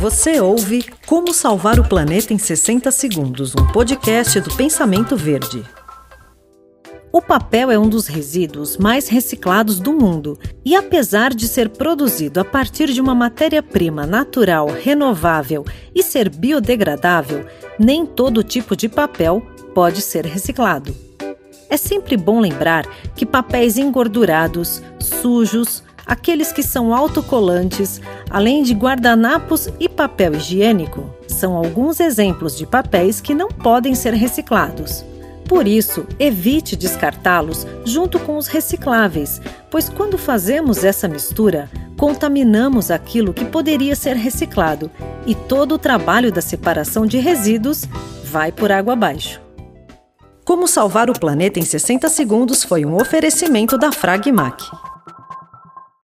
Você ouve Como Salvar o Planeta em 60 Segundos, um podcast do Pensamento Verde. O papel é um dos resíduos mais reciclados do mundo e, apesar de ser produzido a partir de uma matéria-prima natural, renovável e ser biodegradável, nem todo tipo de papel pode ser reciclado. É sempre bom lembrar que papéis engordurados, sujos, aqueles que são autocolantes, além de guardanapos e papel higiênico, são alguns exemplos de papéis que não podem ser reciclados. Por isso, evite descartá-los junto com os recicláveis, pois quando fazemos essa mistura, contaminamos aquilo que poderia ser reciclado e todo o trabalho da separação de resíduos vai por água abaixo. Como salvar o planeta em 60 segundos foi um oferecimento da Fragmac.